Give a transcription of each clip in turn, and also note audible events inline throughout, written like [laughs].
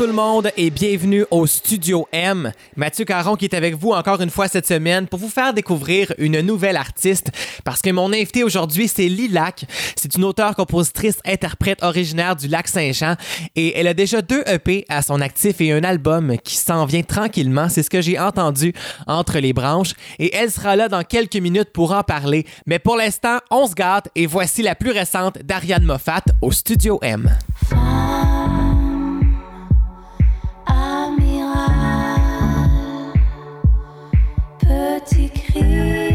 Tout le monde et bienvenue au Studio M. Mathieu Caron qui est avec vous encore une fois cette semaine pour vous faire découvrir une nouvelle artiste parce que mon invité aujourd'hui c'est Lilac. C'est une auteure, compositrice, interprète originaire du lac Saint-Jean et elle a déjà deux EP à son actif et un album qui s'en vient tranquillement. C'est ce que j'ai entendu entre les branches et elle sera là dans quelques minutes pour en parler. Mais pour l'instant, on se gâte et voici la plus récente d'Ariane Moffat au Studio M. petit crime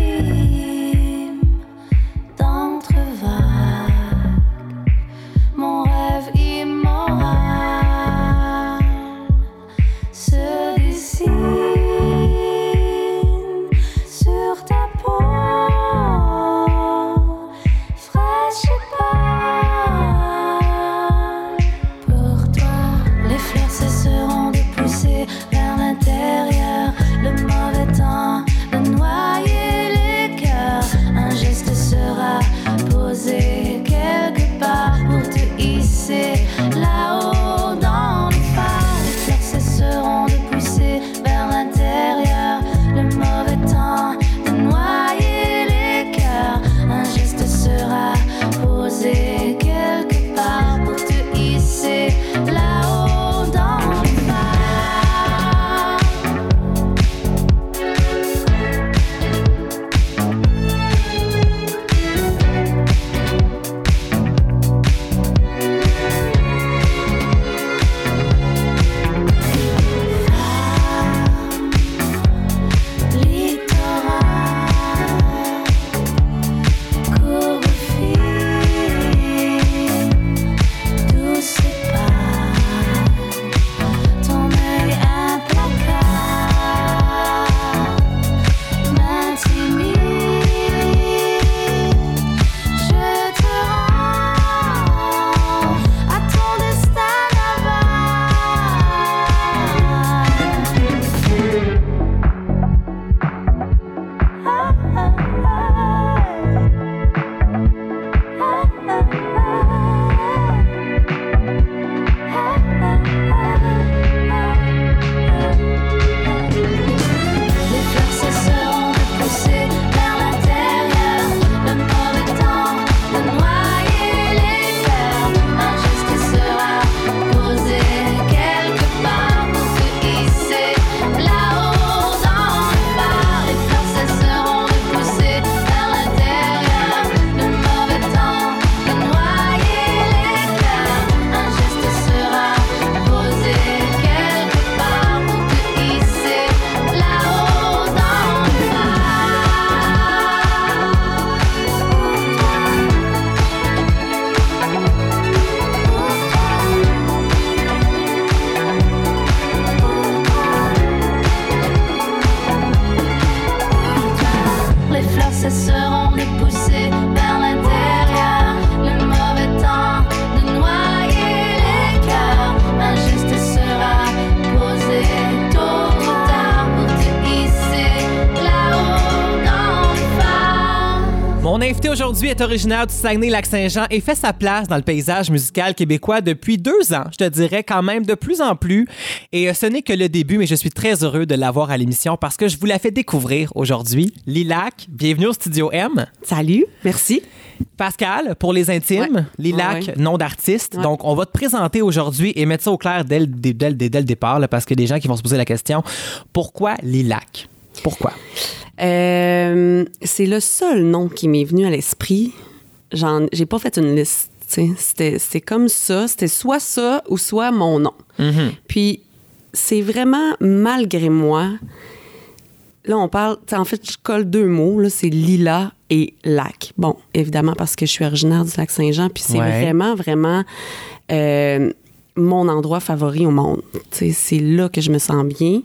cesseront de pousser vers l'intérieur. Mon invité aujourd'hui est originaire du Saguenay-Lac-Saint-Jean et fait sa place dans le paysage musical québécois depuis deux ans, je te dirais quand même de plus en plus. Et euh, ce n'est que le début, mais je suis très heureux de l'avoir à l'émission parce que je vous la fais découvrir aujourd'hui. Lilac, bienvenue au Studio M. Salut, merci. Pascal, pour les intimes, Ouais. Lilac, Ouais, nom d'artiste. Ouais. Donc, on va te présenter aujourd'hui et mettre ça au clair dès le, dès, dès le- dès le départ, là, parce que des gens qui vont se poser la question pourquoi Lilac? Pourquoi? Euh, c'est le seul nom qui m'est venu à l'esprit. J'ai pas fait une liste. C'était, comme ça. C'était soit ça ou soit mon nom. Puis c'est vraiment malgré moi. Là, on parle. En fait, je colle deux mots. Là, c'est Lila et lac. Bon, évidemment, parce que je suis originaire du lac Saint-Jean. Puis c'est Ouais. vraiment, vraiment. euh, mon endroit favori au monde. C'est là que je me sens bien.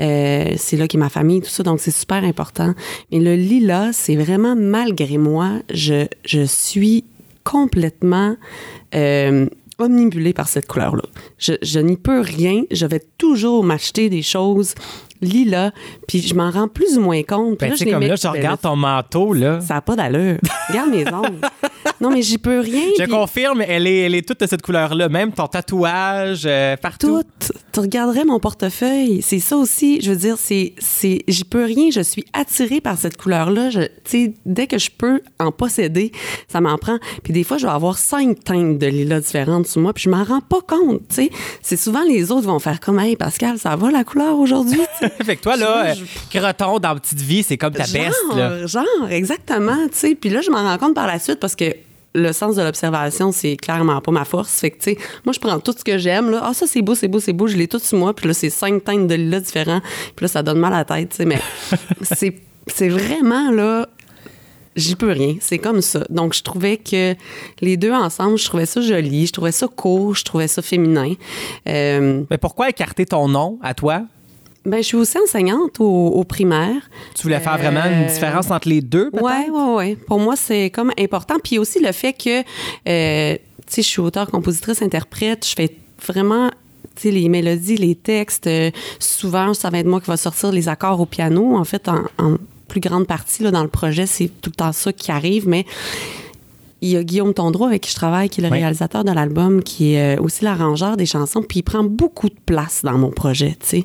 Euh, c'est là qu'est ma famille, tout ça. Donc, c'est super important. Mais le lilas, c'est vraiment malgré moi, je, je suis complètement euh, omnibulée par cette couleur-là. Je, je n'y peux rien. Je vais toujours m'acheter des choses lilas, puis je m'en rends plus ou moins compte. Puis Ben, là, tu sais, je les comme mets- là, je regarde ton manteau, là. ça n'a pas d'allure. Regarde mes [laughs] ongles. Non, mais j'y peux rien. Je confirme, elle est, elle est toute de cette couleur-là. Même ton tatouage, euh, partout. tout. Tu regarderais mon portefeuille. C'est ça aussi. Je veux dire, c'est, c'est, j'y peux rien. Je suis attirée par cette couleur-là. Je, tu sais, dès que je peux en posséder, ça m'en prend. Puis des fois, je vais avoir cinq teintes de lilas différentes sur moi, puis je m'en rends pas compte. Tu sais, c'est souvent les autres vont faire comme, hey Pascal, ça va la couleur aujourd'hui. [laughs] fait que toi, là, Je- euh, Croton dans Petite Vie, c'est comme ta best. Là. Genre, genre, exactement, tu sais. Puis là, je m'en rends compte par la suite parce que le sens de l'observation, c'est clairement pas ma force. Fait que, tu sais, moi, je prends tout ce que j'aime, là. Ah, ça, c'est beau, c'est beau, c'est beau. Je l'ai tout sur moi. Puis là, c'est cinq teintes de lilas différents. Puis là, ça donne mal à la tête, tu sais. Mais [laughs] c'est, c'est vraiment, là, j'y peux rien. C'est comme ça. Donc, je trouvais que les deux ensemble, je trouvais ça joli. Je trouvais ça court. Je trouvais ça féminin. Euh, Mais pourquoi écarter ton nom à toi? Ben, je suis aussi enseignante au, au primaire. Tu voulais faire vraiment une Euh, différence entre les deux, peut-être? Ouais, ouais, ouais. Pour moi, c'est comme important. Puis aussi le fait que, euh, tu sais, je suis auteur, compositrice, interprète. Je fais vraiment, tu sais, les mélodies, les textes. euh, souvent, ça va être moi qui va sortir les accords au piano. En fait, en, en plus grande partie, là, dans le projet, c'est tout le temps ça qui arrive. Mais il y a Guillaume Tondreau avec qui je travaille, qui est le Oui. réalisateur de l'album, qui est aussi l'arrangeur des chansons, puis il prend beaucoup de place dans mon projet, tu sais.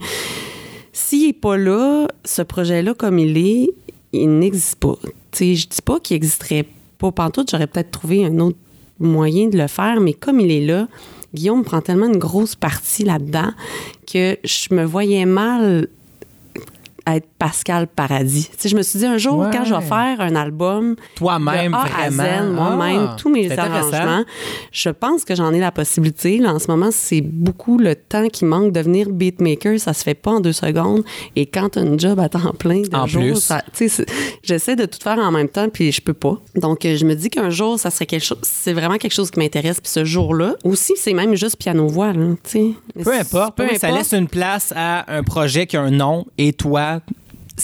S'il n'est pas là, ce projet-là, comme il est, il n'existe pas. Tu sais, je dis pas qu'il n'existerait pas pantoute, j'aurais peut-être trouvé un autre moyen de le faire, mais comme il est là, Guillaume prend tellement une grosse partie là-dedans que je me voyais mal être Pascal Paradis. Tu sais, je me suis dit un jour, Ouais. quand je vais faire un album, Toi-même, vraiment. moi-même, Ah, tous mes arrangements. Je pense que j'en ai la possibilité. Là, en ce moment, c'est beaucoup le temps qui manque. Devenir beatmaker, ça se fait pas en deux secondes. Et quand tu as une job à temps plein de En jour, plus. j'essaie de tout faire en même temps, puis je peux pas. Donc, je me dis qu'un jour, ça serait quelque chose. C'est vraiment quelque chose qui m'intéresse. Puis ce jour-là, aussi, c'est même juste piano-voix, là, tu sais. Peu importe. Peu oui, Ça laisse une place à un projet qui a un nom et toi,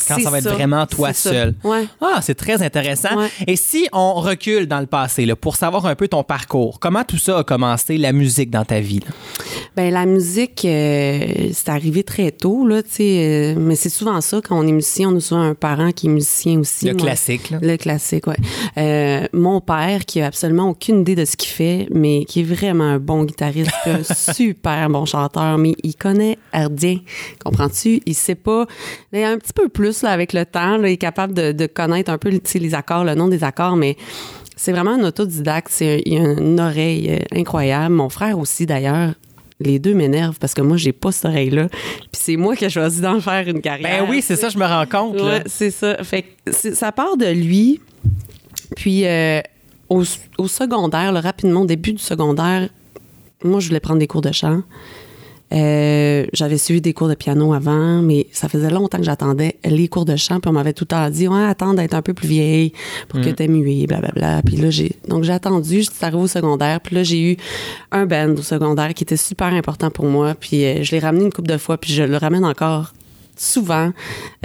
quand ça va être ça. vraiment toi seul. Ouais. Ah, c'est très intéressant. Ouais. Et si on recule dans le passé, là, pour savoir un peu ton parcours, comment tout ça a commencé, la musique dans ta vie? là? Ben la musique, euh, c'est arrivé très tôt, là, tu sais. euh, mais c'est souvent ça, quand on est musicien, on a souvent un parent qui est musicien aussi. Le Moi, classique. là. Le classique, oui. mon père, qui a absolument aucune idée de ce qu'il fait, mais qui est vraiment un bon guitariste, un [laughs] super bon chanteur, mais il connaît rien. Comprends-tu? Il sait pas. Il est un petit peu plus là, avec le temps. Là, il est capable de, de connaître un peu les accords, le nom des accords, mais c'est vraiment un autodidacte. C'est, il a une oreille euh, incroyable. Mon frère aussi, d'ailleurs. Les deux m'énervent parce que moi, j'ai pas cette oreille-là. Puis c'est moi qui ai choisi d'en faire une carrière. Ben oui, c'est ça, je me rends compte. là. Ouais, c'est ça. Fait que ça part de lui. Puis euh, au, au secondaire, là, rapidement, au début du secondaire, moi, je voulais prendre des cours de chant. Euh, J'avais suivi des cours de piano avant, mais ça faisait longtemps que j'attendais les cours de chant. Puis on m'avait tout le temps dit, ouais, attends d'être un peu plus vieille pour que t'aies mué, blablabla. Puis là, j'ai donc j'ai attendu, j'étais arrivée au secondaire. Puis là, j'ai eu un band au secondaire qui était super important pour moi. Puis euh, je l'ai ramené une couple de fois, puis je le ramène encore souvent,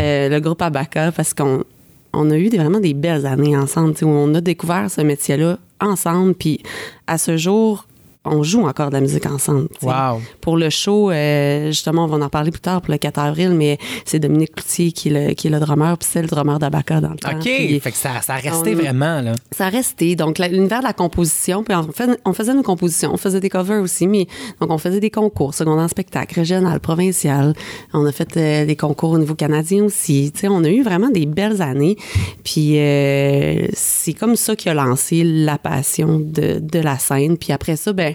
euh, le groupe Abaca, parce qu'on on a eu des, vraiment des belles années ensemble, tu sais, où on a découvert ce métier-là ensemble. Puis à ce jour, on joue encore de la musique ensemble. Wow. Pour le show, euh, justement, on va en parler plus tard pour le 4 avril, mais c'est Dominique Cloutier qui est le, qui est le drummer, puis c'est le drummer d'Abaca dans le temps. OK. Puis fait que ça, ça a resté on- vraiment, là. ça a resté. Donc, l'univers de la composition, puis on, fait, on faisait une composition, on faisait des covers aussi, mais donc on faisait des concours, secondaire spectacle, régional, provincial. On a fait euh, des concours au niveau canadien aussi. Tu sais, on a eu vraiment des belles années. Puis euh, c'est comme ça qui a lancé la passion de, de la scène. Puis après ça, ben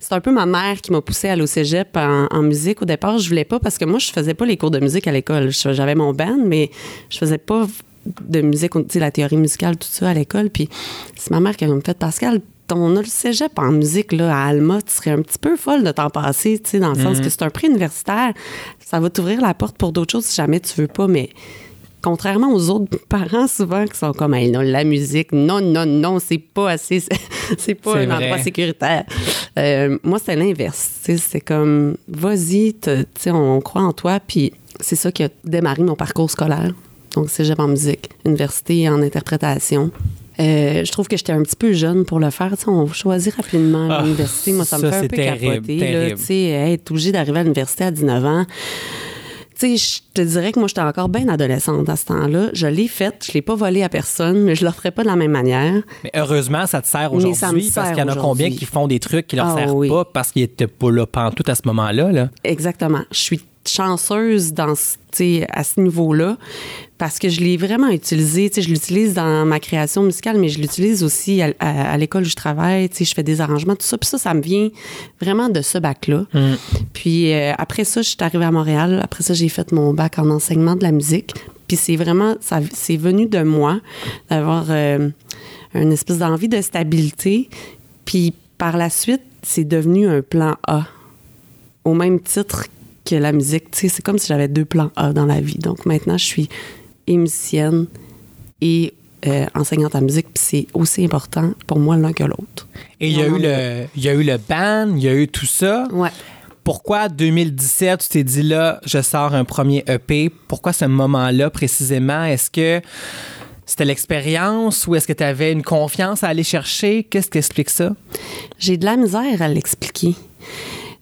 c'est un peu ma mère qui m'a poussée à aller au cégep en, en musique. Au départ, je voulais pas parce que moi, je faisais pas les cours de musique à l'école. J'avais mon band, mais je faisais pas de musique, la théorie musicale, tout ça à l'école. Puis c'est ma mère qui m'a fait Pascal, on a le cégep en musique là, à Alma, tu serais un petit peu folle de t'en passer, tu sais, dans le sens que c'est un prix universitaire. Ça va t'ouvrir la porte pour d'autres choses si jamais tu veux pas, mais contrairement aux autres parents souvent qui sont comme Hey, non, la musique non non non c'est pas assez c'est- [laughs] c'est pas C'est un vrai. endroit sécuritaire Euh, moi c'était l'inverse c'est comme vas-y on croit en toi puis c'est ça qui a démarré mon parcours scolaire donc cégep en musique université en interprétation Euh, je trouve que j'étais un petit peu jeune pour le faire. Tu sais, on choisit rapidement Ah, l'université. Moi, ça, ça, me fait un c'est peu terrible, capoter. terrible. Tu sais, être obligé d'arriver à l'université à 19 ans, Tu sais, je te dirais que moi, j'étais encore bien adolescente à ce temps-là. Je l'ai faite, je l'ai pas volée à personne, mais je le ferai pas de la même manière. Mais heureusement, ça te sert aujourd'hui parce qu'il y en a combien qui font des trucs qui leur Ah servent oui. pas parce qu'ils étaient pas là pantoute à ce moment-là. Là? Exactement. Je suis chanceuse dans, à ce niveau-là parce que je l'ai vraiment utilisé. Je l'utilise dans ma création musicale, mais je l'utilise aussi à, à- à l'école où je travaille. Je fais des arrangements, tout ça. Puis ça, ça me vient vraiment de ce bac-là. Puis euh, après ça, je suis arrivée à Montréal. Après ça, j'ai fait mon bac en enseignement de la musique. Puis c'est vraiment, ça, c'est venu de moi d'avoir euh, une espèce d'envie de stabilité. Puis par la suite, c'est devenu un plan A au même titre que la musique. Tu sais, c'est comme si j'avais deux plans A dans la vie. Donc maintenant, je suis et musicienne et euh, enseignante en musique, puis c'est aussi important pour moi l'un que l'autre. Et il y, a eu le, il y a eu le band, il y a eu tout ça. Ouais. Pourquoi 2017, tu t'es dit là, je sors un premier EP? Pourquoi ce moment-là précisément? Est-ce que c'était l'expérience ou est-ce que tu avais une confiance à aller chercher? Qu'est-ce qui explique ça? J'ai de la misère à l'expliquer.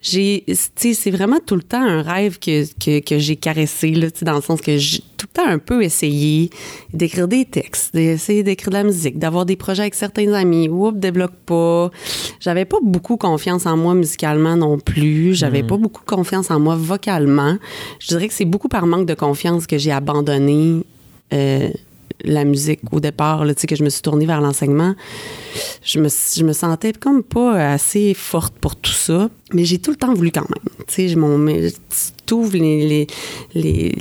J'ai, c'est vraiment tout le temps un rêve que, que, que j'ai caressé, là, tu sais, dans le sens que j'ai tout le temps un peu essayé d'écrire des textes, d'essayer d'écrire de la musique, d'avoir des projets avec certains amis. Oups, débloque pas. J'avais pas beaucoup confiance en moi musicalement non plus. J'avais pas beaucoup confiance en moi vocalement. Je dirais que c'est beaucoup par manque de confiance que j'ai abandonné euh, la musique au départ, là, tu sais, que je me suis tournée vers l'enseignement je me, je me sentais comme pas assez forte pour tout ça, mais j'ai tout le temps voulu quand même. Tu sais, tu ouvres les, les, les,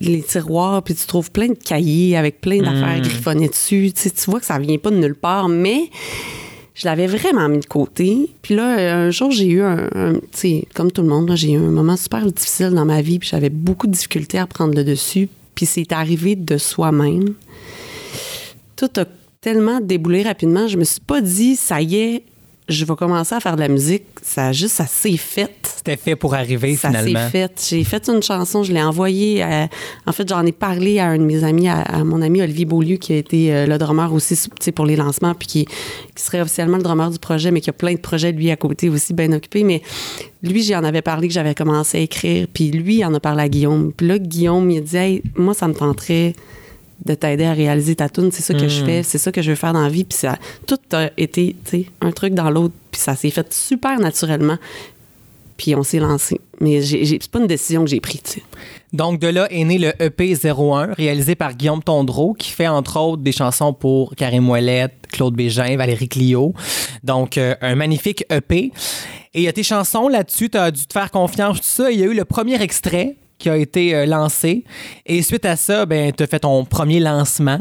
les tiroirs, puis tu trouves plein de cahiers avec plein d'affaires griffonnées dessus. Tu sais, tu vois que ça vient pas de nulle part, mais je l'avais vraiment mis de côté. Puis là, un jour, j'ai eu un, un- tu sais, comme tout le monde, j'ai eu un moment super difficile dans ma vie, puis j'avais beaucoup de difficultés à prendre le dessus. Puis c'est arrivé de soi-même tout a tellement déboulé rapidement. Je me suis pas dit, ça y est, je vais commencer à faire de la musique. Ça a juste, ça s'est fait. C'était fait pour arriver Ça finalement. s'est fait. J'ai fait une chanson, je l'ai envoyée. à- en fait, j'en ai parlé à un de mes amis, à, à mon ami Olivier Beaulieu, qui a été euh, le drummer aussi pour les lancements, puis qui, qui serait officiellement le drummer du projet, mais qui a plein de projets, lui, à côté aussi, bien occupé. Mais lui, j'en avais parlé que j'avais commencé à écrire, puis lui, il en a parlé à Guillaume. Puis là, Guillaume, il a dit, hey, moi, ça me tenterait de t'aider à réaliser ta tune, c'est ça que je fais, c'est ça que je veux faire dans la vie, puis ça tout a été, tu sais, un truc dans l'autre, puis ça s'est fait super naturellement. Puis on s'est lancé. Mais c'est pas une décision que j'ai prise, tu sais. Donc, de là est né le E EP 01, réalisé par Guillaume Tondreau, qui fait entre autres des chansons pour Karim Ouellette, Claude Bégin, Valérie Clio. Donc, euh, un magnifique EP. Et il y a tes chansons là-dessus, tu as dû te faire confiance, tout ça. Il y a eu le premier extrait qui a été euh, lancé. Et suite à ça, ben, tu as fait ton premier lancement.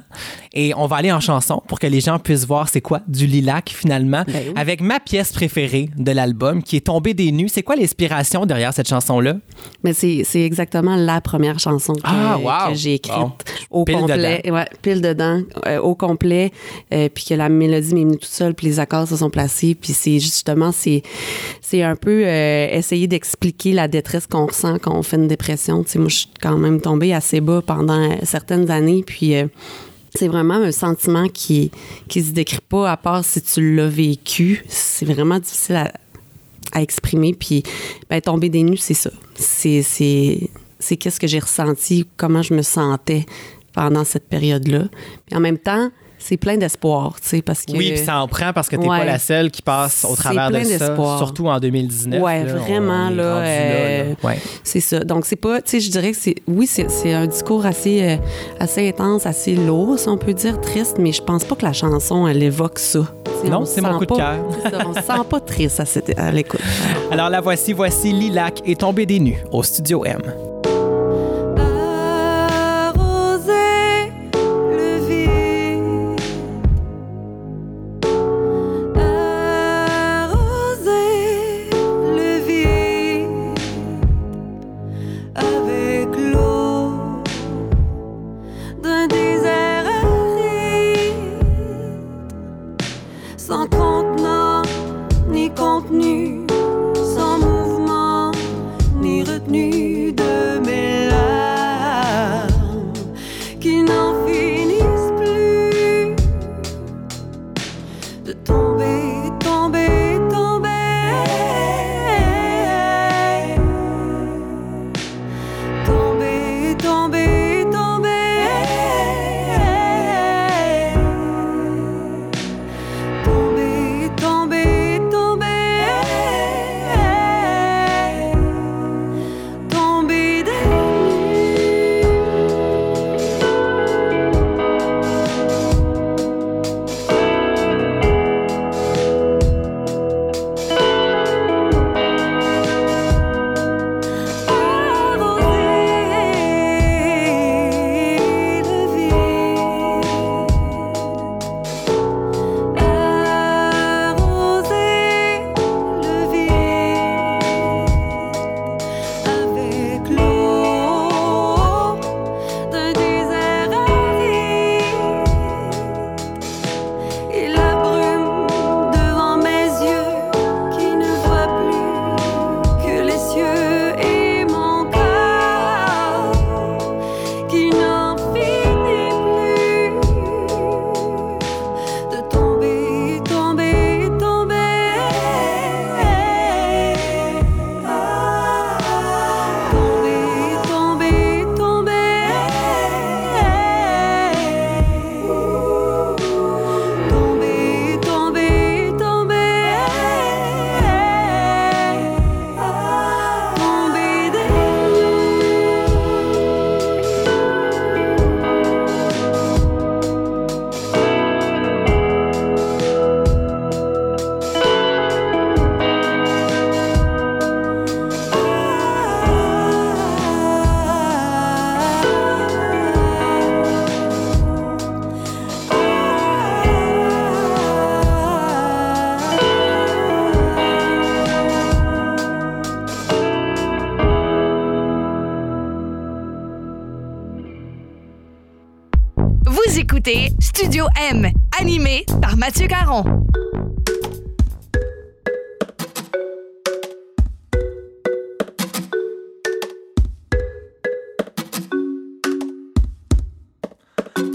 Et on va aller en chanson pour que les gens puissent voir c'est quoi du lilac finalement. Ben oui. Avec ma pièce préférée de l'album qui est Tombée des nues. C'est quoi l'inspiration derrière cette chanson-là? Mais c'est, c'est exactement la première chanson que, Ah, wow! que j'ai écrite Bon. au Pile complet. Ouais, pile dedans, euh, au complet. euh, puis que la mélodie m'est venue toute seule, puis les accords se sont placés. Puis c'est justement, c'est, c'est un peu euh, essayer d'expliquer la détresse qu'on ressent quand on fait une dépression. Moi, je suis quand même tombée assez bas pendant certaines années. Puis. euh, c'est vraiment un sentiment qui qui se décrit pas à part si tu l'as vécu. C'est vraiment difficile à, exprimer. Puis, ben, tomber des nues, c'est ça. C'est, c'est qu'est-ce que j'ai ressenti, comment je me sentais pendant cette période-là. Puis en même temps, c'est plein d'espoir, tu sais, parce que... Oui, puis ça en prend parce que t'es Ouais. pas la seule qui passe au travers de plein ça, d'espoir. surtout en 2019. Ouais, là, vraiment, là, euh, là. Ouais. C'est ça. Donc, c'est pas, tu sais, je dirais que c'est, oui, c'est, un discours assez, euh, assez intense, assez lourd, si on peut dire, triste, mais je pense pas que la chanson, elle évoque ça. Non, on c'est mon coup de cœur. [laughs] ça, on se sent pas triste à, à l'écoute. Alors la voici, voici Lilac est tombé des nues au Studio M.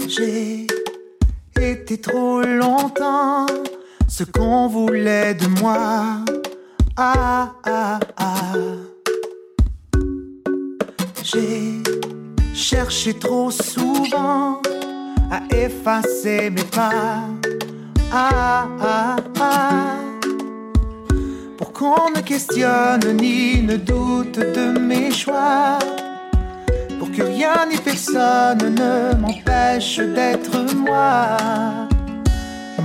J'ai été trop longtemps ce qu'on voulait de moi. Ah, ah, ah. J'ai cherché trop souvent à effacer mes pas. Ni ne doute de mes choix. Pour que rien ni personne ne m'empêche d'être moi.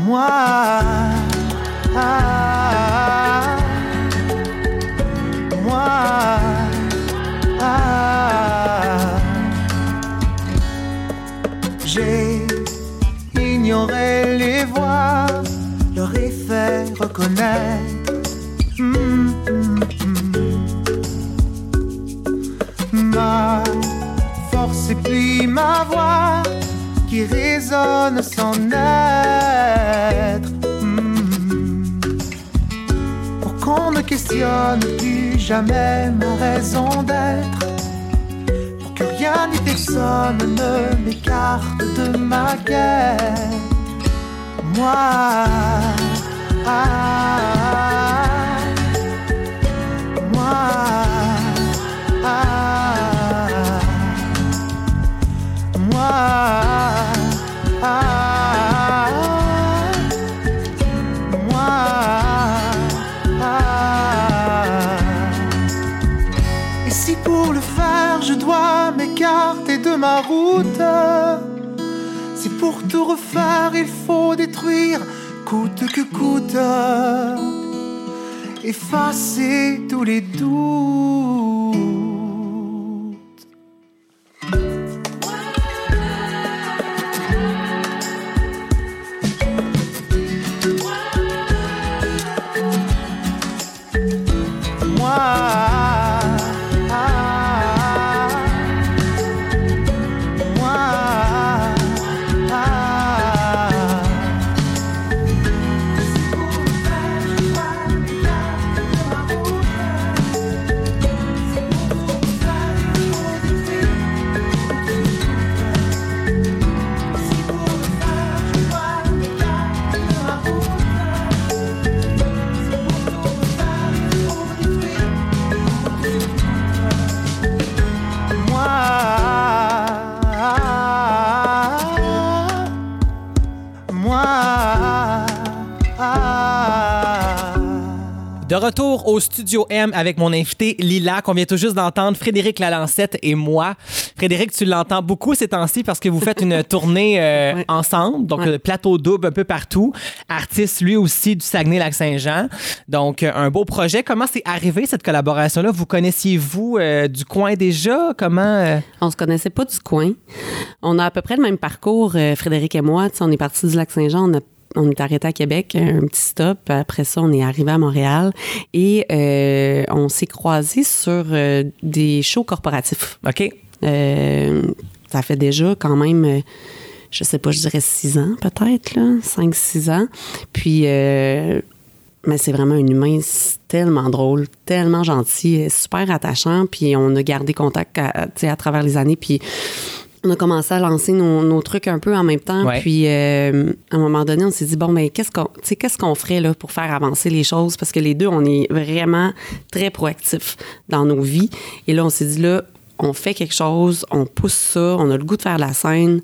Moi. Ah, moi. Ah. J'ai ignoré les voix, leur effet reconnaître. Ma force et puis ma voix qui résonne sans être. Hum. Pour qu'on ne questionne plus jamais ma raison d'être. Pour que rien ni personne ne m'écarte de ma quête. Moi, ah, ma route, si pour tout refaire il faut détruire coûte que coûte, effacer tous les doutes. Retour au Studio M avec mon invité Lila, qu'on vient tout juste d'entendre, Frédéric Lalancette et moi. Frédéric, tu l'entends beaucoup ces temps-ci parce que vous faites une [laughs] tournée euh, Ouais. ensemble, donc Ouais. le plateau double un peu partout. Artiste lui aussi du Saguenay-Lac-Saint-Jean. Donc euh, un beau projet. Comment c'est arrivé cette collaboration-là? Vous connaissiez-vous euh, du coin déjà? Comment... euh, On se connaissait pas du coin. On a à peu près le même parcours, euh, Frédéric et moi. On est parti du Lac-Saint-Jean, on, a- on est arrêté à Québec, un petit stop. Après ça, on est arrivé à Montréal et euh, on s'est croisés sur euh, des shows corporatifs. OK. Euh, ça fait déjà quand même, je sais pas, je dirais six ans peut-être, là, cinq, six ans. Puis, euh, mais c'est vraiment un humain tellement drôle, tellement gentil, super attachant. Puis on a gardé contact à, à travers les années. Puis on a commencé à lancer nos, nos trucs un peu en même temps. Ouais. Puis euh, à un moment donné, on s'est dit bon, mais qu'est-ce qu'on, qu'est-ce qu'on ferait là pour faire avancer les choses? Parce que les deux, on est vraiment très proactifs dans nos vies. Et là, on s'est dit là, on fait quelque chose, on pousse ça, on a le goût de faire la scène,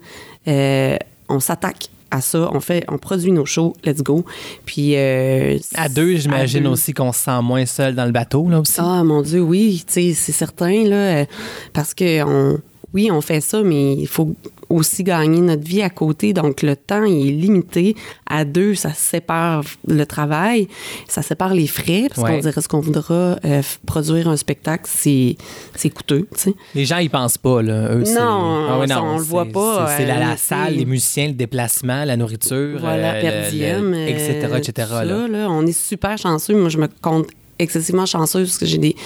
euh, on s'attaque à ça, on fait, on produit nos shows, let's go. Puis euh, À deux, j'imagine aussi qu'on se sent moins seul dans le bateau, là aussi. Ah mon Dieu, oui, tu sais, c'est certain là, euh, parce que on, oui, on fait ça, mais il faut aussi gagner notre vie à côté. Donc le temps il est limité. À deux, ça sépare le travail, ça sépare les frais parce Ouais. qu'on dirait ce qu'on voudra euh, produire un spectacle, c'est c'est coûteux. Les gens, ils pensent pas, là. Eux, Non, Ah ouais, ça, on le voit pas, C'est la, euh, la salle, les musiciens, le déplacement, la nourriture, Voilà, euh, le- le- etc., euh, etc. ça, là. là. On est super chanceux. Moi, je me compte excessivement chanceuse parce que j'ai des,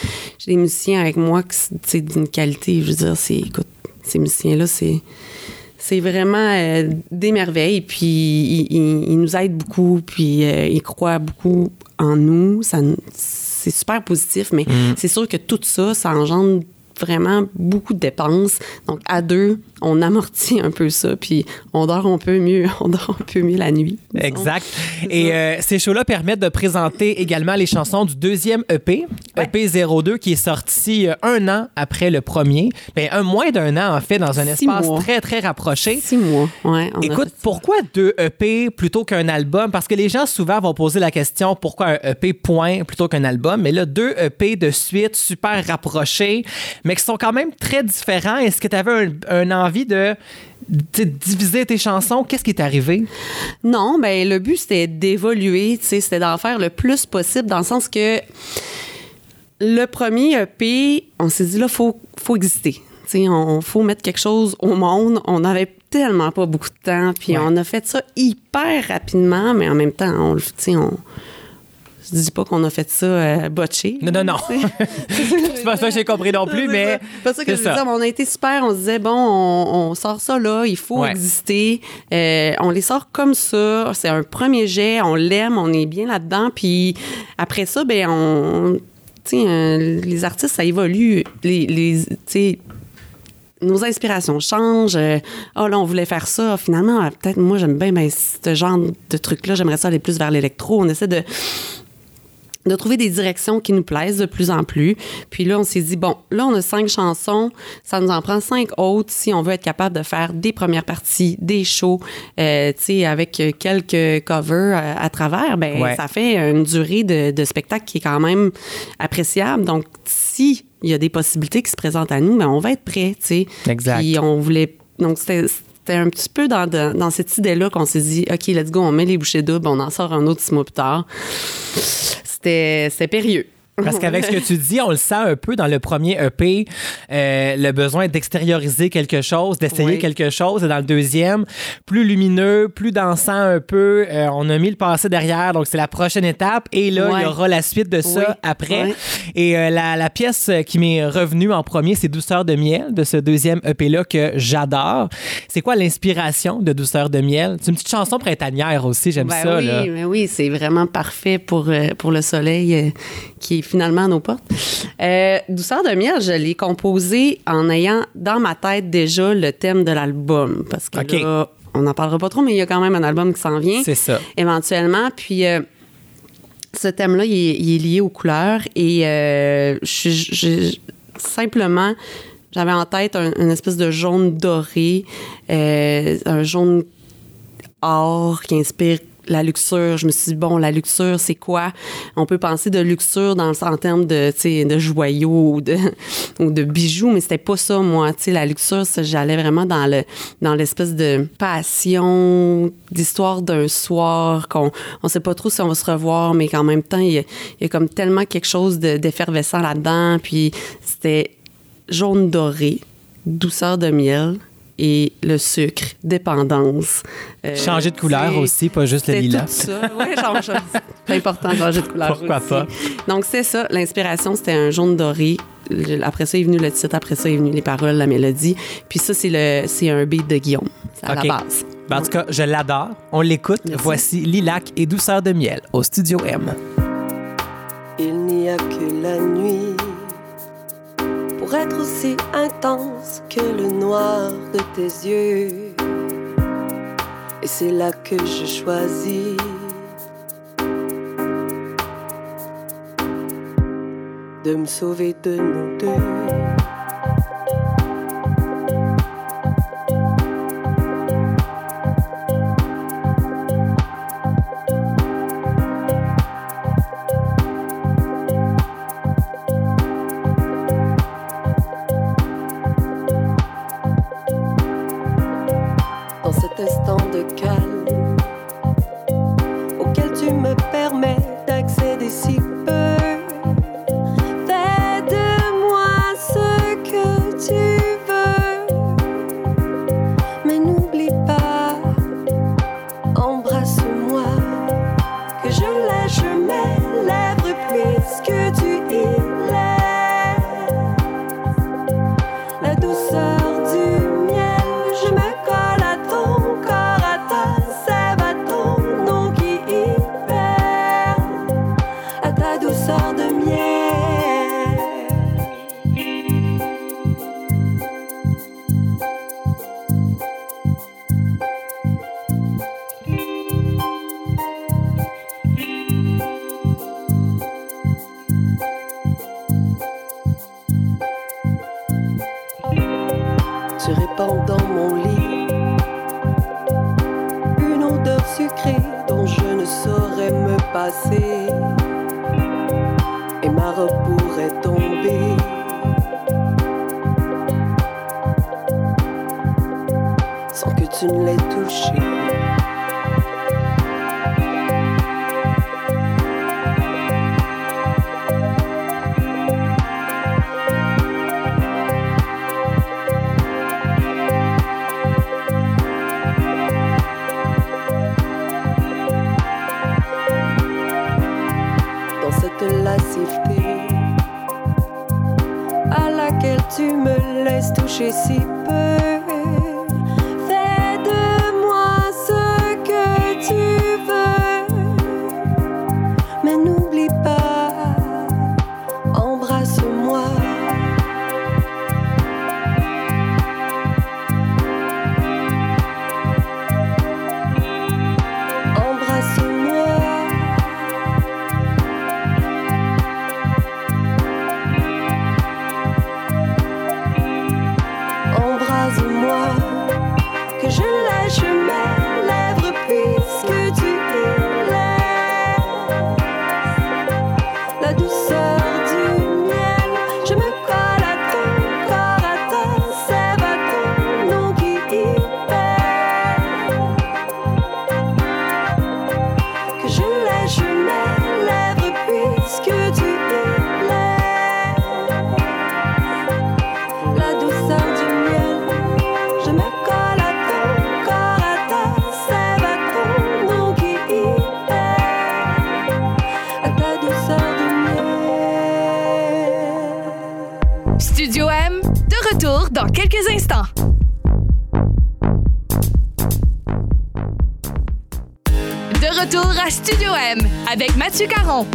musiciens avec moi qui, sais, d'une qualité. Je veux dire, c'est, écoute, ces musiciens-là, c'est, c'est vraiment euh, des merveilles. Puis il, il- il nous aide beaucoup, puis euh, il croit beaucoup en nous. Ça, c'est super positif, mais c'est sûr que tout ça, ça engendre vraiment beaucoup de dépenses. Donc, à deux, on amortit un peu ça, puis on dort un peu mieux, [laughs] on dort un peu mieux la nuit. disons. Exact. Et euh, ces shows-là permettent de présenter également les chansons du deuxième EP, EP 02, qui est sorti euh, un an après le premier. Ben, un moins d'un an, en fait, dans un Six espace mois. très, très rapproché. Six mois, ouais. Écoute, pourquoi deux EP plutôt qu'un album? Parce que les gens souvent vont poser la question pourquoi un EP point plutôt qu'un album? Mais là, deux EP de suite, super rapprochés, mais qui sont quand même très différents. Est-ce que tu avais un, un envie de tu sais, diviser tes chansons? Qu'est-ce qui est arrivé? Non, ben le but c'était d'évoluer, c'était d'en faire le plus possible dans le sens que le premier EP, on s'est dit là faut faut exister. Tu sais, on faut mettre quelque chose au monde. On n'avait tellement pas beaucoup de temps, puis Ouais. on a fait ça hyper rapidement, mais en même temps, on on je dis pas qu'on a fait ça euh, botché. Non, non, non. [laughs] [laughs] C'est pas ça que j'ai compris non plus, mais. C'est pas ça que je veux dire, mais on a été super. On se disait, bon, on, on sort ça là, il faut Ouais. exister. Euh, on les sort comme ça. C'est un premier jet, on l'aime, on est bien là-dedans. Puis après ça, ben, on. Tu sais, euh, les artistes, ça évolue. Les. les tu sais, nos inspirations changent. Ah là, on voulait faire ça. Finalement, peut-être moi, j'aime bien ben, ce genre de truc-là. J'aimerais ça aller plus vers l'électro. On essaie de de trouver des directions qui nous plaisent de plus en plus. Puis là, on s'est dit, bon, là, on a cinq chansons, ça nous en prend cinq autres si on veut être capable de faire des premières parties, des shows, euh, tu sais, avec quelques covers euh, à travers, ben Ouais. ça fait une durée de, de spectacle qui est quand même appréciable. Donc, si il y a des possibilités qui se présentent à nous, ben on va être prêts, tu sais. Exact. Puis on voulait... Donc, c'était... C'était un petit peu dans, dans cette idée-là qu'on s'est dit, OK, let's go, on met les bouchées doubles, on en sort un autre six mois plus tard. C'était c'était périlleux. Parce [laughs] qu'avec ce que tu dis, on le sent un peu dans le premier EP, euh, le besoin d'extérioriser quelque chose, d'essayer Oui. quelque chose. Et dans le deuxième, plus lumineux, plus dansant un peu. euh, on a mis le passé derrière, donc c'est la prochaine étape. Et là, il y aura la suite de ça Oui. après. Et euh, la, la pièce qui m'est revenue en premier, c'est Douceur de miel de ce deuxième EP-là que j'adore. C'est quoi l'inspiration de Douceur de miel? C'est une petite chanson printanière aussi, j'aime Ben ça. oui, là. mais oui, c'est vraiment parfait pour, pour le soleil qui est finalement à nos portes. Euh, Douceur de miel, je l'ai composé en ayant dans ma tête déjà le thème de l'album. Parce que là, on n'en parlera pas trop, mais il y a quand même un album qui s'en vient C'est ça. éventuellement. Puis euh, ce thème-là, il, est- il est lié aux couleurs et euh, je, je- je- simplement, j'avais en tête un, une espèce de jaune doré, euh, un jaune or qui inspire la luxure. Je me suis dit, bon, la luxure, c'est quoi? On peut penser de luxure dans, en termes de, de joyaux ou de, [laughs] ou de bijoux, mais c'était pas ça, moi. La luxure, j'allais vraiment dans le dans l'espèce de passion, d'histoire d'un soir qu'on on sait pas trop si on va se revoir, mais qu'en même temps, il y a, comme tellement quelque chose de- d'effervescent là-dedans. Puis c'était jaune doré, douceur de miel et le sucre, dépendance. Euh, Changer de couleur aussi, pas juste le lilas. tout ça. Je- c'est important de changer de couleur. Pourquoi aussi. pas? Donc, c'est ça. L'inspiration, c'était un jaune doré. Après ça est venu le titre, après ça est venu les paroles, la mélodie. Puis ça, c'est le, c'est un beat de Guillaume. C'est à OK. la base. Ben, en tout cas, je l'adore. On l'écoute. Merci. Voici Lilac et Douceur de miel au Studio M. Il n'y a que la nuit être aussi intense que le noir de tes yeux. Et c'est là que je choisis de me sauver de nous deux. De retour à Studio M avec Mathieu Caron.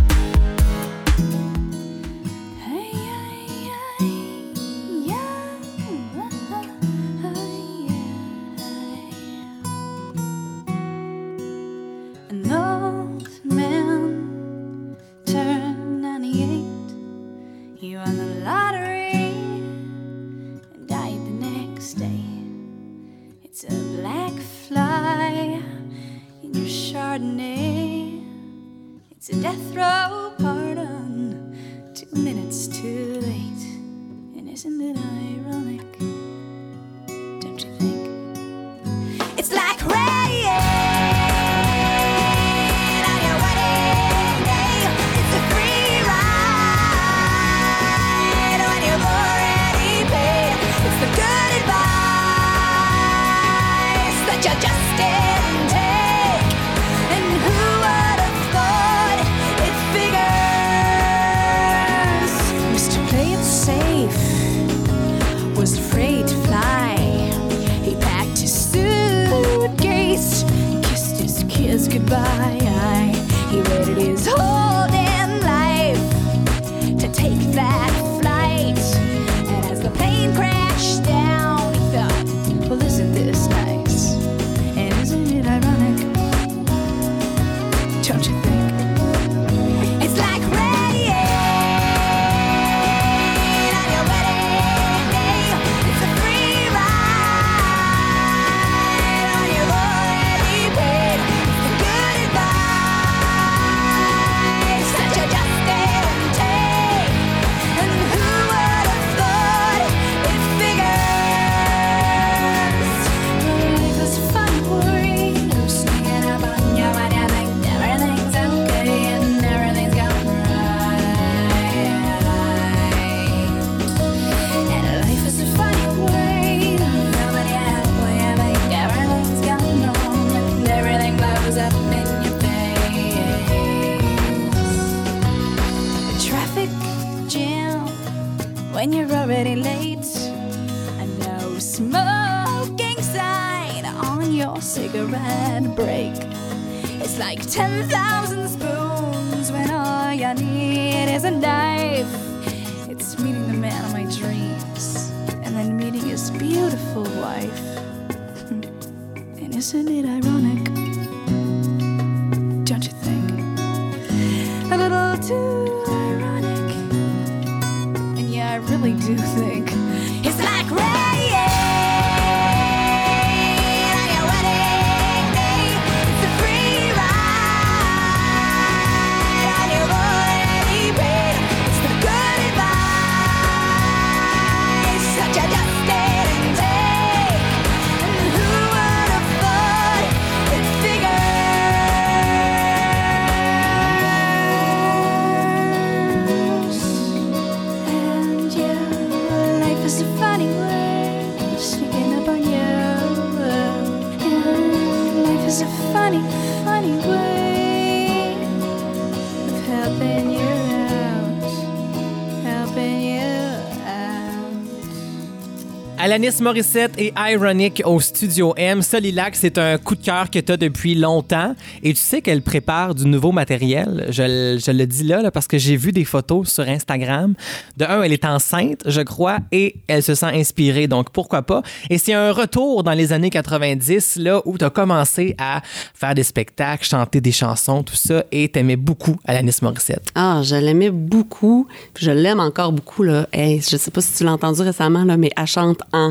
Alanis Morissette et Ironic au Studio M. Solilac, c'est un coup de cœur que tu as depuis longtemps. Et tu sais qu'elle prépare du nouveau matériel. Je, le- dis là, parce que j'ai vu des photos sur Instagram. De un, elle est enceinte, je crois, et elle se sent inspirée. Donc, pourquoi pas? Et c'est un retour dans les années 90, là, où tu as commencé à faire des spectacles, chanter des chansons, tout ça, et t'aimais beaucoup Alanis Morissette. Ah, je l'aimais beaucoup, je l'aime encore beaucoup, là. Hey, je sais pas si tu l'as entendu récemment, là, mais elle chante en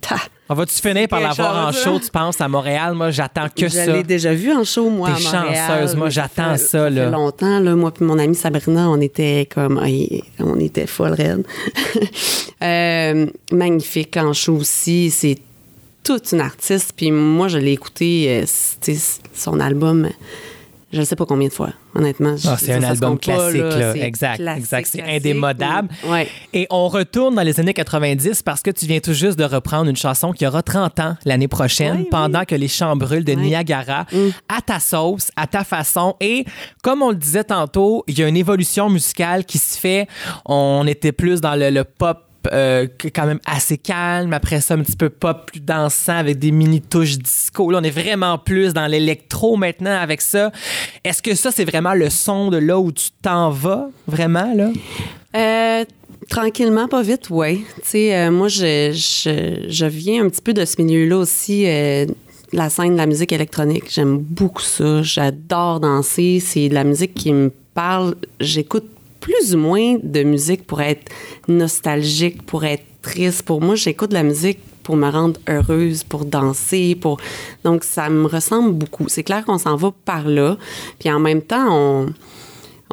ta. On va-tu finir par la quelque voir en chose, show, hein? tu penses, à Montréal? Moi, j'attends que je ça. l'ai déjà vu en show, moi, T'es à Montréal. chanceuse. Moi, j'attends ça, là. fait longtemps, là. Moi puis mon amie Sabrina, on était comme... ay, On était folle raide. [laughs] Euh, magnifique en show aussi. C'est toute une artiste. Puis moi, je l'ai écouté, euh, tu sais, son album... Je ne sais pas combien de fois, honnêtement. Ah, c'est un album pas, classique, là. Exact, classique, exact. C'est indémodable. Ouais. Et on retourne dans les années 90 parce que tu viens tout juste de reprendre une chanson qui aura 30 ans l'année prochaine, Oui, oui. pendant que les champs brûlent de. Niagara, à ta sauce, à ta façon. Et comme on le disait tantôt, il y a une évolution musicale qui se fait. On était plus dans le, le pop. Euh, quand même assez calme après ça un petit peu pop plus dansant avec des mini touches disco là on est vraiment plus dans l'électro maintenant avec ça est-ce que ça c'est vraiment le son de là où tu t'en vas vraiment là? Euh, tranquillement, pas vite, oui. Euh, moi, je, je, je viens un petit peu de ce milieu-là aussi, la scène de la musique électronique. J'aime beaucoup ça. J'adore danser. C'est de la musique qui me parle. J'écoute plus ou moins de musique pour être nostalgique, pour être triste. Pour moi, j'écoute de la musique pour me rendre heureuse, pour danser, pour... Donc, ça me ressemble beaucoup. C'est clair qu'on s'en va par là. Puis en même temps, on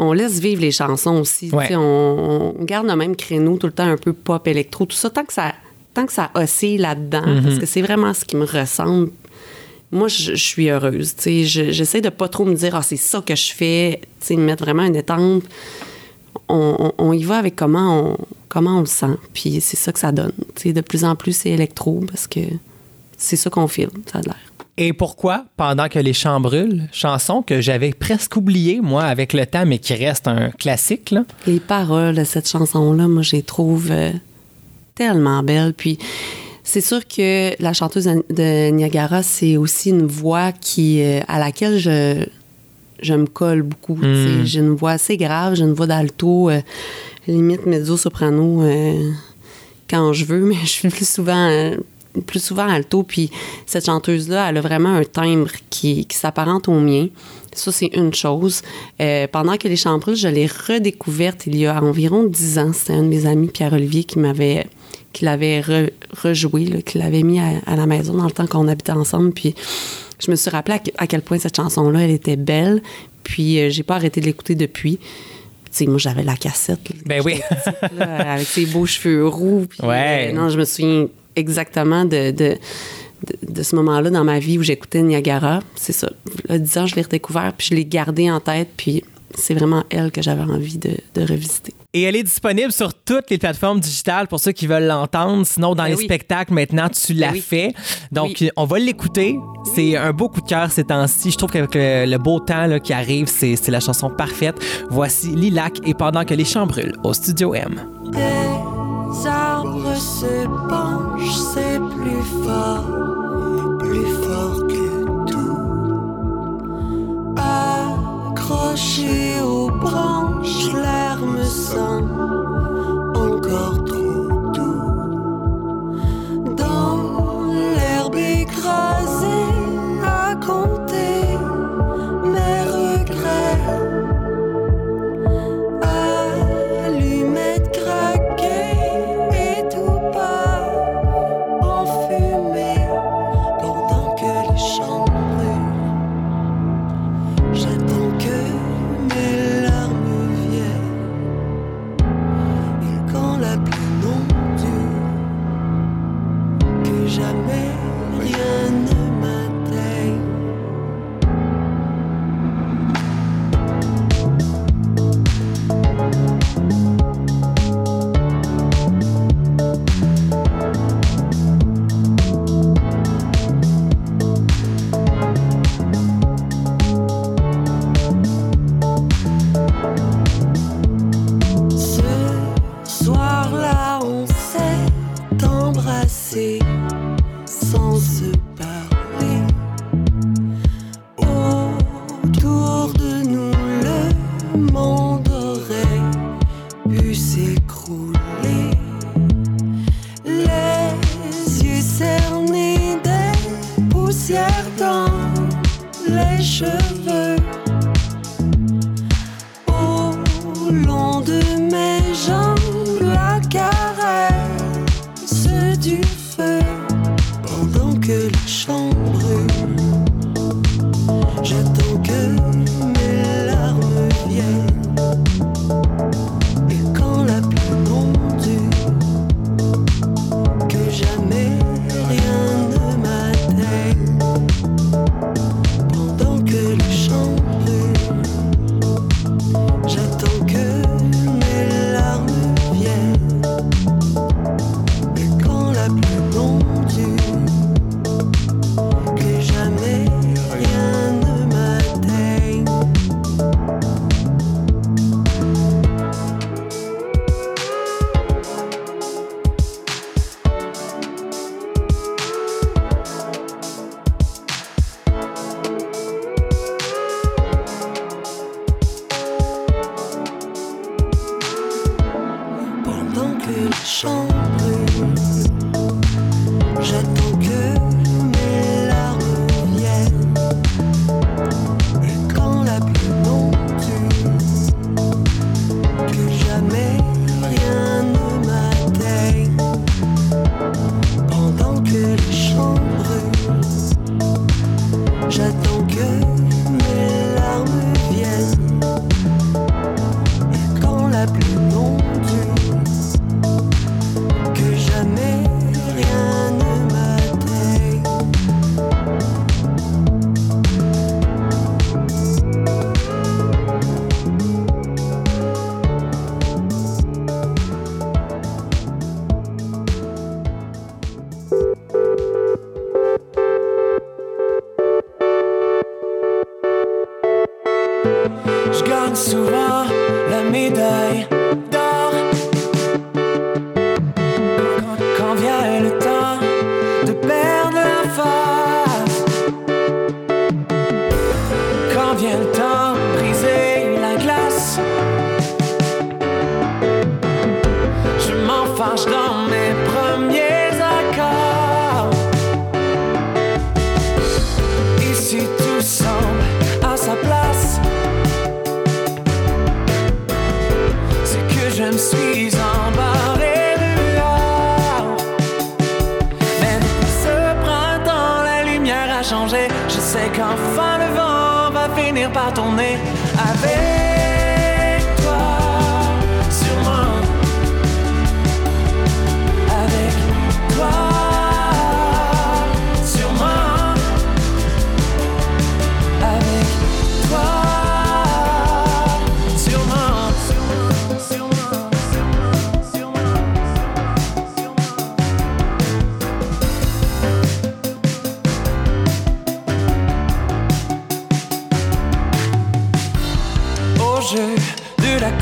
on laisse vivre les chansons aussi. Ouais. On, on garde le même créneau tout le temps un peu pop, électro, tout ça, tant que ça, tant que ça oscille là-dedans, Mm-hmm. parce que c'est vraiment ce qui me ressemble. Moi, je, je suis heureuse. sais. Je- J'essaie de pas trop me dire, ah, c'est ça que je fais, tu sais, me mettre vraiment une détente. On, y va avec comment on, comment on le sent. Puis c'est ça que ça donne. De plus en plus, c'est électro parce que c'est ça qu'on filme, ça a l'air. Et pourquoi, pendant que les champs brûlent, chanson que j'avais presque oubliée, moi, avec le temps, mais qui reste un classique, là? Les paroles de cette chanson-là, moi, je les trouve euh, tellement belles. Puis, c'est sûr que la chanteuse de Niagara, c'est aussi une voix qui, euh, à laquelle je, je me colle beaucoup. sais. J'ai une voix assez grave, j'ai une voix d'alto, euh, limite mezzo-soprano euh, quand je veux, [laughs] mais je suis plus souvent, euh, plus souvent alto. Puis cette chanteuse-là, elle a vraiment un timbre qui, qui s'apparente au mien. Ça, c'est une chose. Pendant que les Chambreux, je l'ai redécouverte il y a environ dix ans. C'était un de mes amis, Pierre-Olivier, qui m'avait qui l'avait re- rejoué, là, qui l'avait mis à, à la maison dans le temps qu'on habitait ensemble. Puis je me suis rappelé à, que- à quel point cette chanson-là, elle était belle. Puis euh, j'ai pas arrêté de l'écouter depuis. Tu sais, moi, j'avais la cassette. là, Ben oui. j'étais petite, là, [laughs] avec ses beaux cheveux roux. Puis, Ouais. euh, non, je me souviens exactement de, de, de, de ce moment-là dans ma vie où j'écoutais Niagara. C'est ça. À 10 ans, je l'ai redécouvert, puis je l'ai gardé en tête. Puis c'est vraiment elle que j'avais envie de, de revisiter. Et elle est disponible sur toutes les plateformes digitales pour ceux qui veulent l'entendre. Sinon, dans Ben les oui. spectacles, maintenant, tu l'as Ben oui. fait. Donc, Oui. on va l'écouter. C'est un beau coup de cœur ces temps-ci. Je trouve qu'avec le, le beau temps là, qui arrive, c'est la chanson parfaite. Voici Lilac et Pendant que les champs brûlent au Studio M. Des arbres se penchent, c'est plus fort, plus fort que tout. Accroché aux branches, l'air me encore trop doux. Dans l'herbe écrasée, à compter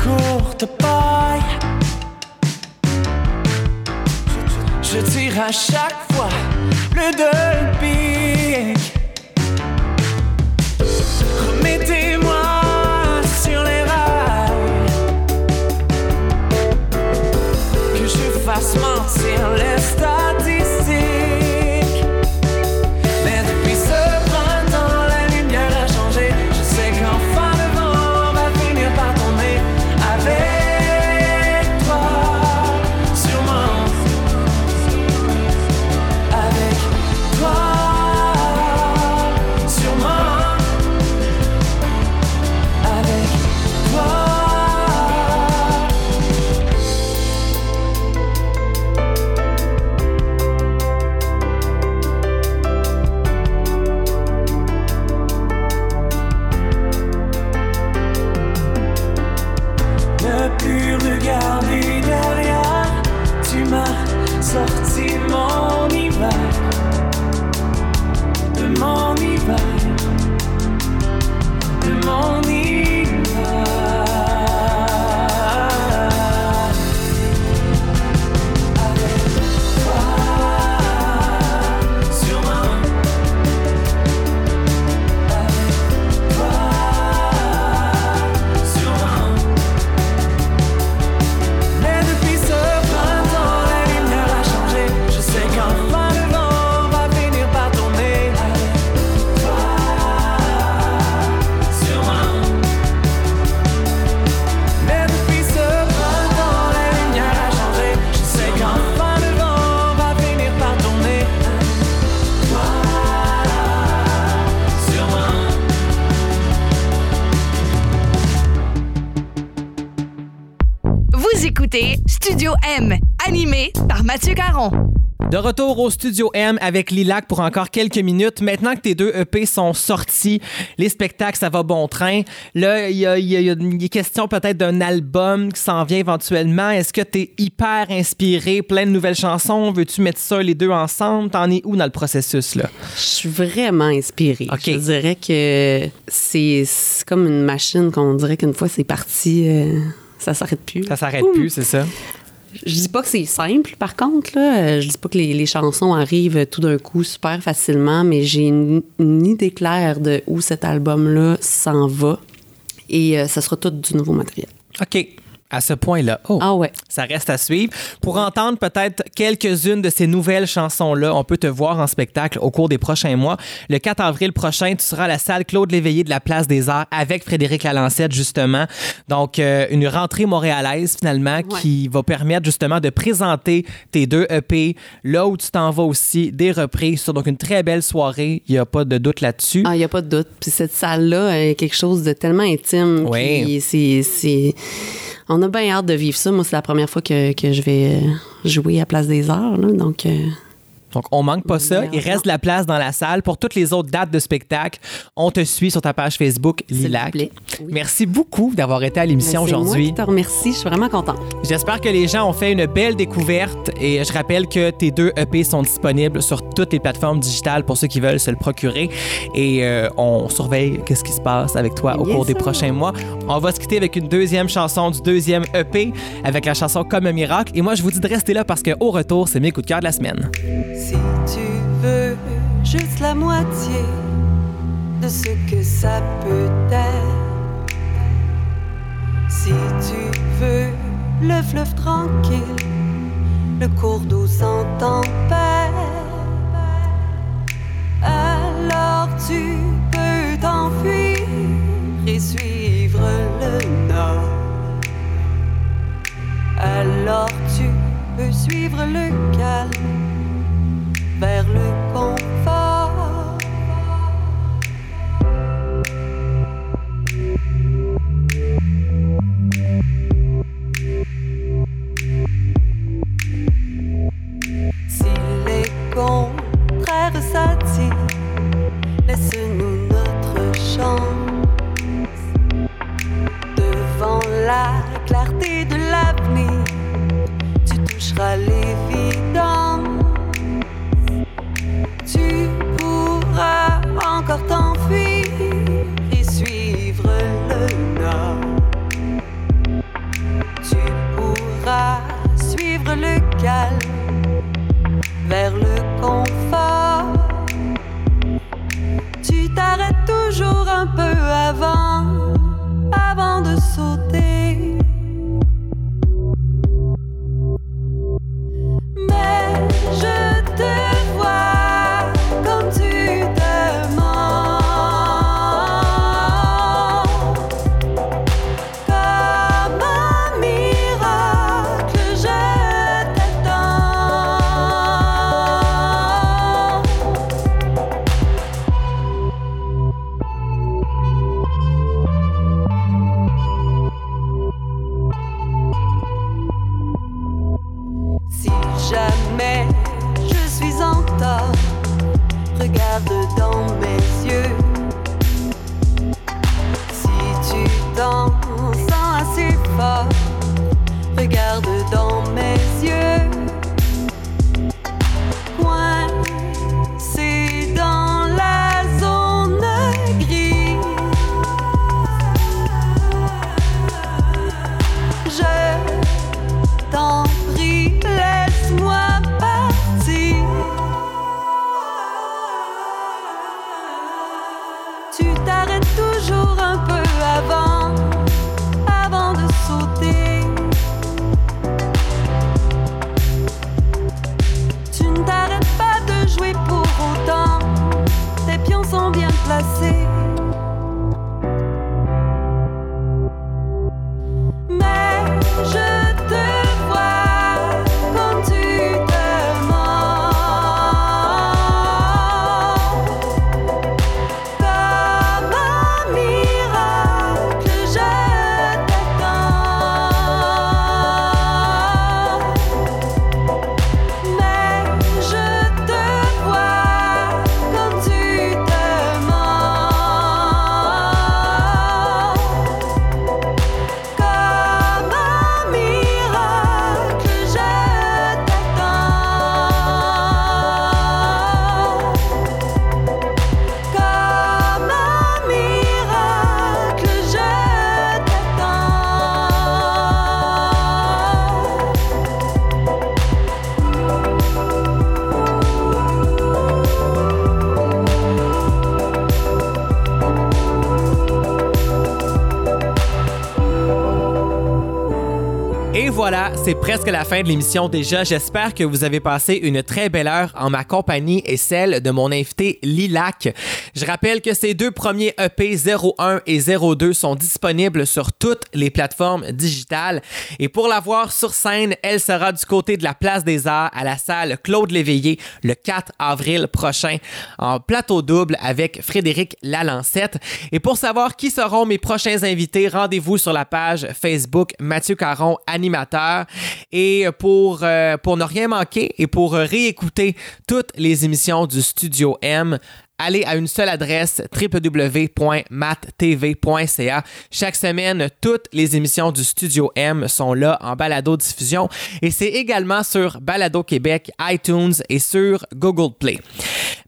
courte paille. Je tire à chaque fois le deuil pique. Remettez-moi sur les rails. Que je fasse mentir l'estat. Écoutez Studio M, animé par Mathieu Caron. De retour au Studio M avec Lilac pour encore quelques minutes. Maintenant que tes deux EP sont sortis, les spectacles, ça va bon train. Là, il y a, il y a- il y a une question peut-être d'un album qui s'en vient éventuellement. Est-ce que tu es hyper inspiré, plein de nouvelles chansons? Veux-tu mettre ça les deux ensemble? T'en es où dans le processus, là? Je suis vraiment inspirée. OK. Je dirais que c'est c'est comme une machine qu'on dirait qu'une fois c'est parti, euh, ça s'arrête plus. Ça s'arrête plus, c'est ça? Je dis pas que c'est simple, par contre. Là. Euh, Je dis pas que les, les chansons arrivent tout d'un coup super facilement, mais j'ai une, une idée claire de où cet album-là s'en va. Et euh, ça sera tout du nouveau matériel. OK. À ce point-là. Oh. Ah ouais. Ça reste à suivre. Pour entendre peut-être quelques-unes de ces nouvelles chansons-là, on peut te voir en spectacle au cours des prochains mois. Le 4 avril prochain, tu seras à la salle Claude Léveillé de la Place des Arts avec Frédéric Lalancette, justement. Donc, euh, une rentrée montréalaise, finalement, qui va permettre justement de présenter tes deux EP. Là où tu t'en vas aussi, des reprises. Donc, une très belle soirée. Il n'y a pas de doute là-dessus. Ah, il n'y a pas de doute. Puis cette salle-là est quelque chose de tellement intime. Oui. C'est... On a bien hâte de vivre ça. Moi, c'est la première fois que, que je vais euh, jouer à Place des Arts. là. Donc, euh, Donc, on manque pas ça. Il reste de la place dans la salle. Pour toutes les autres dates de spectacle, on te suit sur ta page Facebook, Lilac. Oui. Merci beaucoup d'avoir été à l'émission c'est moi aujourd'hui. qui te remercie. Je suis vraiment contente. J'espère que les gens ont fait une belle découverte et je rappelle que tes deux EP sont disponibles sur toutes les plateformes digitales pour ceux qui veulent se le procurer et euh, on surveille qu'est-ce qui se passe avec toi au cours des prochains mois. On va se quitter avec une deuxième chanson du deuxième EP avec la chanson Comme un miracle et moi je vous dis de rester là parce qu'au retour, c'est mes coups de cœur de la semaine. Si tu veux juste la moitié de ce que ça peut être, si tu veux le fleuve tranquille, le cours d'eau sans tempête, alors tu peux t'enfuir et suivre le nord. Alors tu peux suivre le calme vers le confort. Si les contraires s'attirent, laisse-nous notre chance. Devant la clarté de l'avenir, tu toucheras l'évidence. Encore t'enfuir et suivre le nord. Tu pourras suivre le calme vers le confort. Tu t'arrêtes toujours un peu avant, avant de sauter. C'est presque la fin de l'émission déjà. J'espère que vous avez passé une très belle heure en ma compagnie et celle de mon invité Lilac. Je rappelle que ces deux premiers EP 01 et 02 sont disponibles sur toutes les plateformes digitales. Et pour la voir sur scène, elle sera du côté de la Place des Arts à la salle Claude Léveillé le 4 avril prochain en plateau double avec Frédéric Lalancette. Et pour savoir qui seront mes prochains invités, rendez-vous sur la page Facebook Mathieu Caron, animateur. Et pour, euh, pour ne rien manquer et pour réécouter toutes les émissions du Studio M, allez à une seule adresse www.mattv.ca. Chaque semaine, toutes les émissions du Studio M sont là en balado diffusion et c'est également sur Balado Québec, iTunes et sur Google Play.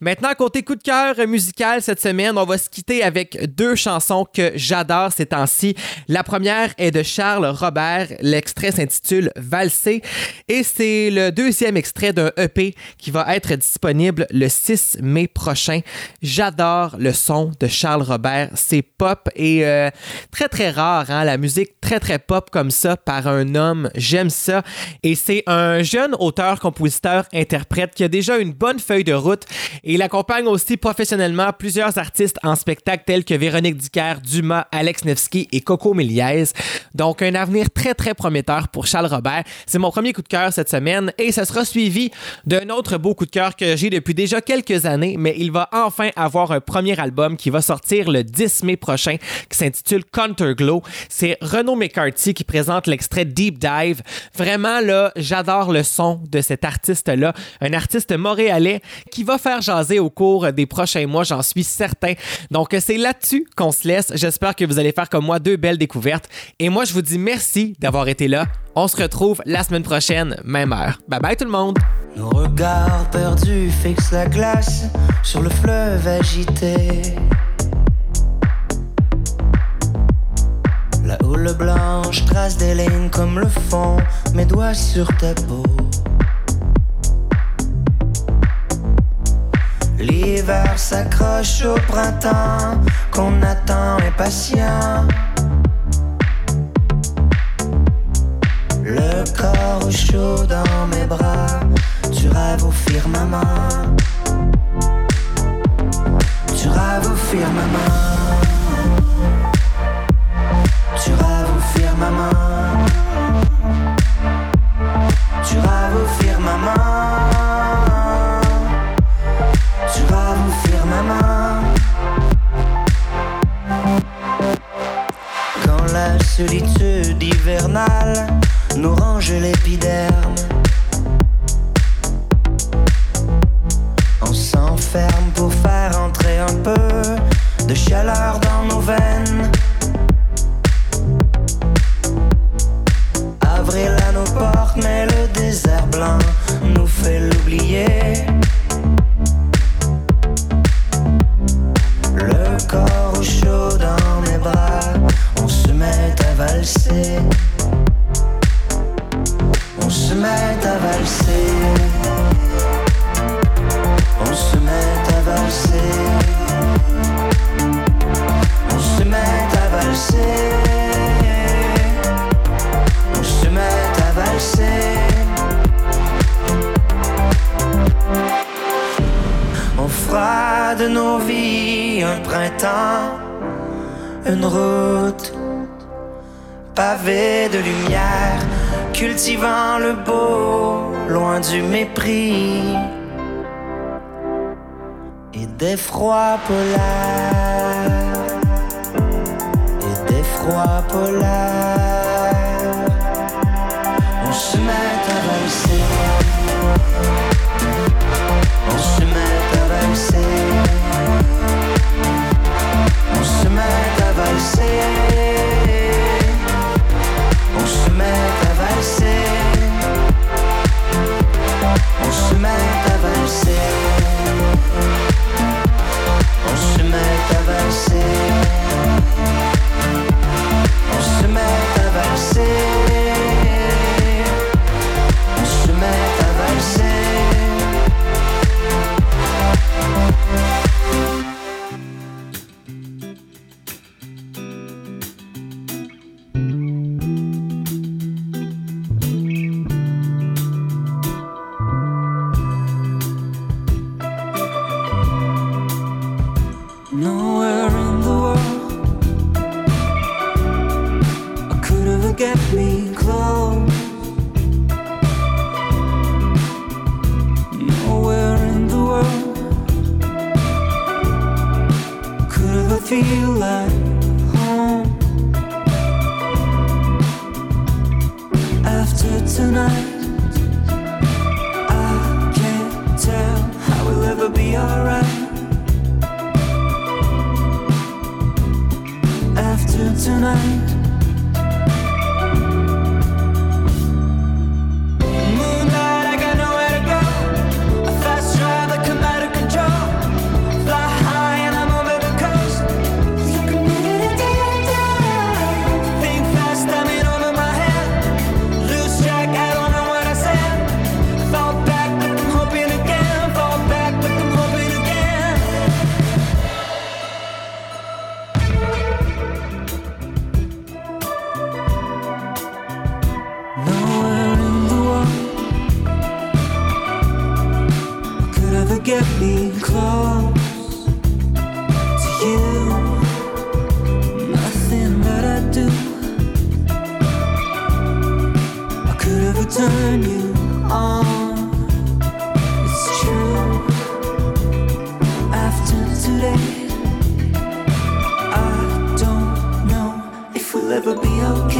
Maintenant, côté coup de cœur musical cette semaine, on va se quitter avec deux chansons que j'adore ces temps-ci. La première est de Charles Robert. L'extrait s'intitule Valser et c'est le deuxième extrait d'un EP qui va être disponible le 6 mai prochain. J'adore le son de Charles Robert. C'est pop et euh, très très rare, hein? la musique très très pop comme ça par un homme. J'aime ça. Et c'est un jeune auteur, compositeur, interprète qui a déjà une bonne feuille de route et il accompagne aussi professionnellement plusieurs artistes en spectacle tels que Véronique Dicker, Dumas, Alex Nevsky et Coco Méliès. Donc un avenir très très prometteur pour Charles Robert. C'est mon premier coup de cœur cette semaine et ça sera suivi d'un autre beau coup de cœur que j'ai depuis déjà quelques années, mais il va enfin avoir un premier album qui va sortir le 10 mai prochain qui s'intitule Counterglow. C'est Renaud McCarthy qui présente l'extrait Deep Dive. Vraiment là, j'adore le son de cet artiste-là, un artiste montréalais qui va faire jaser au cours des prochains mois, j'en suis certain. Donc c'est là-dessus qu'on se laisse. J'espère que vous allez faire comme moi deux belles découvertes. Et moi, je vous dis merci d'avoir été là. On se retrouve la semaine prochaine, même heure. Bye bye tout le monde! Nos regards perdus fixent la glace sur le fleuve agité. La houle blanche trace des lignes comme le fond, mes doigts sur ta peau. L'hiver s'accroche au printemps qu'on attend impatient. Le corps chaud dans mes bras, tu rêves au firmament. Tu rêves au firmament. Tu rêves au firmament. Tu rêves au firmament. Tu rêves au firmament. Quand la solitude hivernale nous range l'épiderme.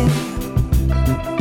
you.